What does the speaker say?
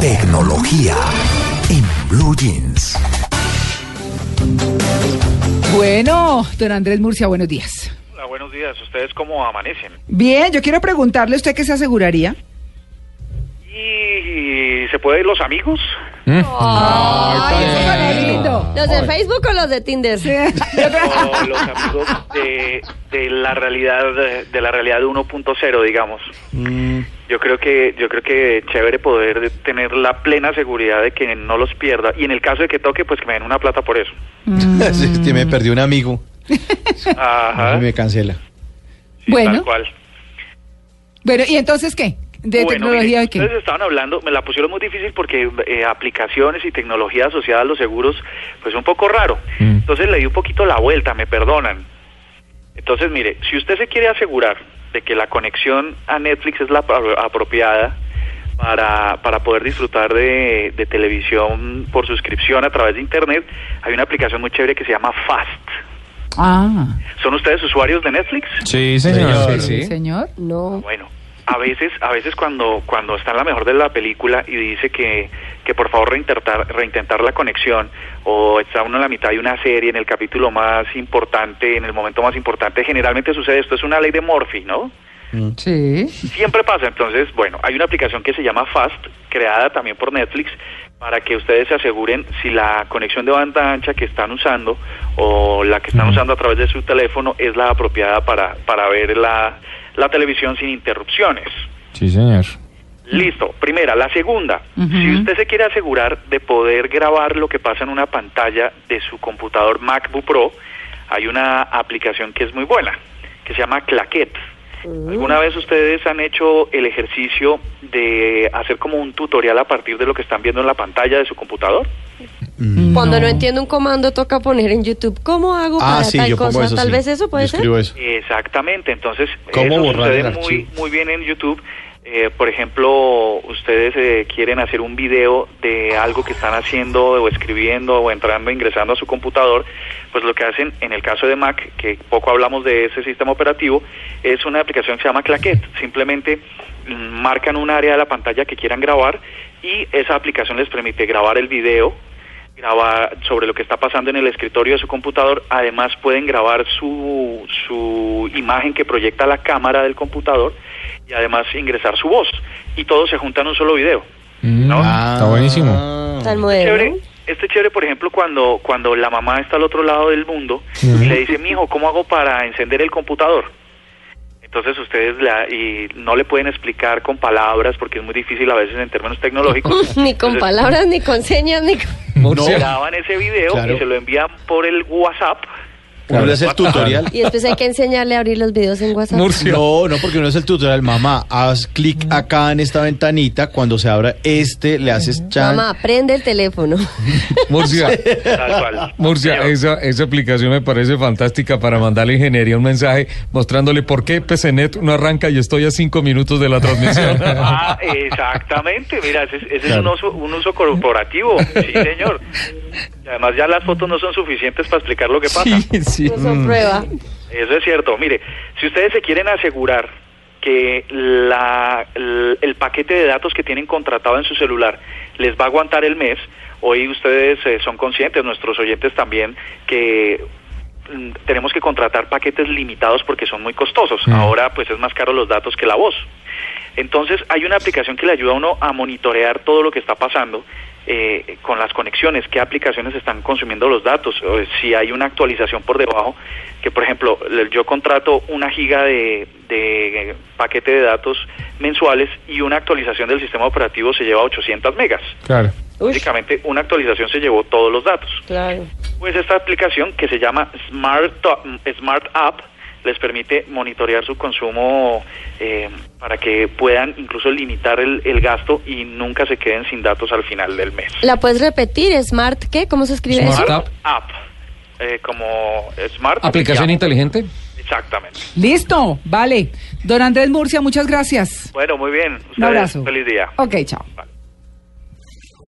Tecnología en Blue Jeans. Bueno, don Andrés Murcia, buenos días. Hola, buenos días. ¿Ustedes cómo amanecen? Bien, yo quiero preguntarle a usted qué se aseguraría. ¿Y se puede ir los amigos? Ay, eso suena lindo. ¿Los de Facebook o los de Tinder? O los amigos de, de la realidad de, la realidad 1.0, digamos. Yo creo que yo creo que chévere poder tener la plena seguridad de que no los pierda y en el caso de que toque, pues que me den una plata por eso. Sí, que me perdió un amigo Ajá. y me cancela. Sí, Bueno. Tal cual. Bueno, ¿y entonces qué? ¿De Bueno, tecnología mire, de qué? Ustedes estaban hablando, me la pusieron muy difícil porque eh, aplicaciones y tecnología asociada a los seguros, pues un poco raro. Entonces le di un poquito la vuelta, me perdonan. Entonces, mire, si usted se quiere asegurar de que la conexión a Netflix es la apro- apropiada para, para poder disfrutar de, de televisión por suscripción a través de Internet, hay una aplicación muy chévere que se llama Fast. Ah, ¿Son ustedes usuarios de Netflix? Sí, señor. sí, señor. No. Bueno, a veces, a veces cuando, cuando está en la mejor de la película y dice que, que por favor reintentar, reintentar la conexión o está uno en la mitad de una serie, en el capítulo más importante, en el momento más importante, generalmente sucede esto, es una ley de Murphy, ¿no? Sí. Siempre pasa, entonces, bueno, hay una aplicación que se llama Fast, creada también por Netflix, para que ustedes se aseguren si la conexión de banda ancha que están usando o la que están usando a través de su teléfono es la apropiada para, para ver la, la televisión sin interrupciones. Sí, señor. Listo, primera. La segunda, si usted se quiere asegurar de poder grabar lo que pasa en una pantalla de su computador MacBook Pro, hay una aplicación que es muy buena, que se llama Claquet. ¿Alguna vez ustedes han hecho el ejercicio de hacer como un tutorial a partir de lo que están viendo en la pantalla de su computador? Cuando no entiendo un comando toca poner en YouTube cómo hago Ah, para sí, tal cosa. eso. Tal sí. vez eso puede Yo ser. eso. Exactamente, entonces ¿Cómo eso borrar sucede el muy, muy bien en YouTube. Eh, por ejemplo, ustedes eh, quieren hacer un video de algo que están haciendo o escribiendo o entrando, ingresando a su computador, pues lo que hacen en el caso de Mac, que poco hablamos de ese sistema operativo, es una aplicación que se llama Claquet. Simplemente mm, marcan un área de la pantalla que quieran grabar y esa aplicación les permite grabar el video, grabar sobre lo que está pasando en el escritorio de su computador. Además pueden grabar su, su imagen que proyecta la cámara del computador y además ingresar su voz. Y todo se junta en un solo video. ¿no? Está buenísimo. Tan Chévere. moderno. Este chévere, por ejemplo, cuando, cuando la mamá está al otro lado del mundo y le dice, mijo, ¿cómo hago para encender el computador? Entonces ustedes la, y no le pueden explicar con palabras porque es muy difícil a veces en términos tecnológicos. ni con Entonces, palabras, ni con señas, ni con... graban ese video Claro. y se lo envían por el WhatsApp. Uno le hace el tutorial. Y después hay que enseñarle a abrir los videos en WhatsApp. No, no, porque uno es el tutorial. Mamá, haz clic acá en esta ventanita. Cuando se abra este, le haces chan. Mamá, prende el teléfono. Murcia, Tal cual. Murcia, esa, esa aplicación me parece fantástica para mandarle a ingeniería un mensaje mostrándole por qué PCNet no arranca y estoy a cinco minutos de la transmisión. Ah, exactamente, mira, ese, ese es un Claro. uso, un uso corporativo, sí señor. Además ya las fotos no son suficientes para explicar lo que pasa. Sí, sí. No son prueba. Eso es cierto. Mire, si ustedes se quieren asegurar que la, el, el paquete de datos que tienen contratado en su celular les va a aguantar el mes, hoy ustedes eh, son conscientes, nuestros oyentes también, que mm, tenemos que contratar paquetes limitados porque son muy costosos. Ahora pues es más caro los datos que la voz. Entonces hay una aplicación que le ayuda a uno a monitorear todo lo que está pasando eh, con las conexiones, qué aplicaciones están consumiendo los datos, o si hay una actualización por debajo, que por ejemplo le- yo contrato una giga de, de paquete de datos mensuales y una actualización del sistema operativo se lleva 800 megas. Claro. Básicamente una actualización se llevó todos los datos. Claro. Pues esta aplicación que se llama Smart, Smart App les permite monitorear su consumo eh, para que puedan incluso limitar el, el gasto y nunca se queden sin datos al final del mes. ¿La puedes repetir? ¿Smart qué? ¿Cómo se escribe Smart eso? App. App, eh, como Smart. Aplicación App. inteligente. Exactamente. Listo, vale. Don Andrés Murcia, muchas gracias. Bueno, muy bien. Un Ustedes, abrazo. Feliz día. Ok, chao.